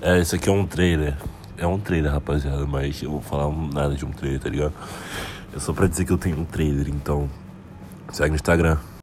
É, isso aqui é um trailer. É um trailer, rapaziada, mas eu vou falar nada de um trailer, tá ligado? É só pra dizer que eu tenho um trailer, então. Segue no Instagram.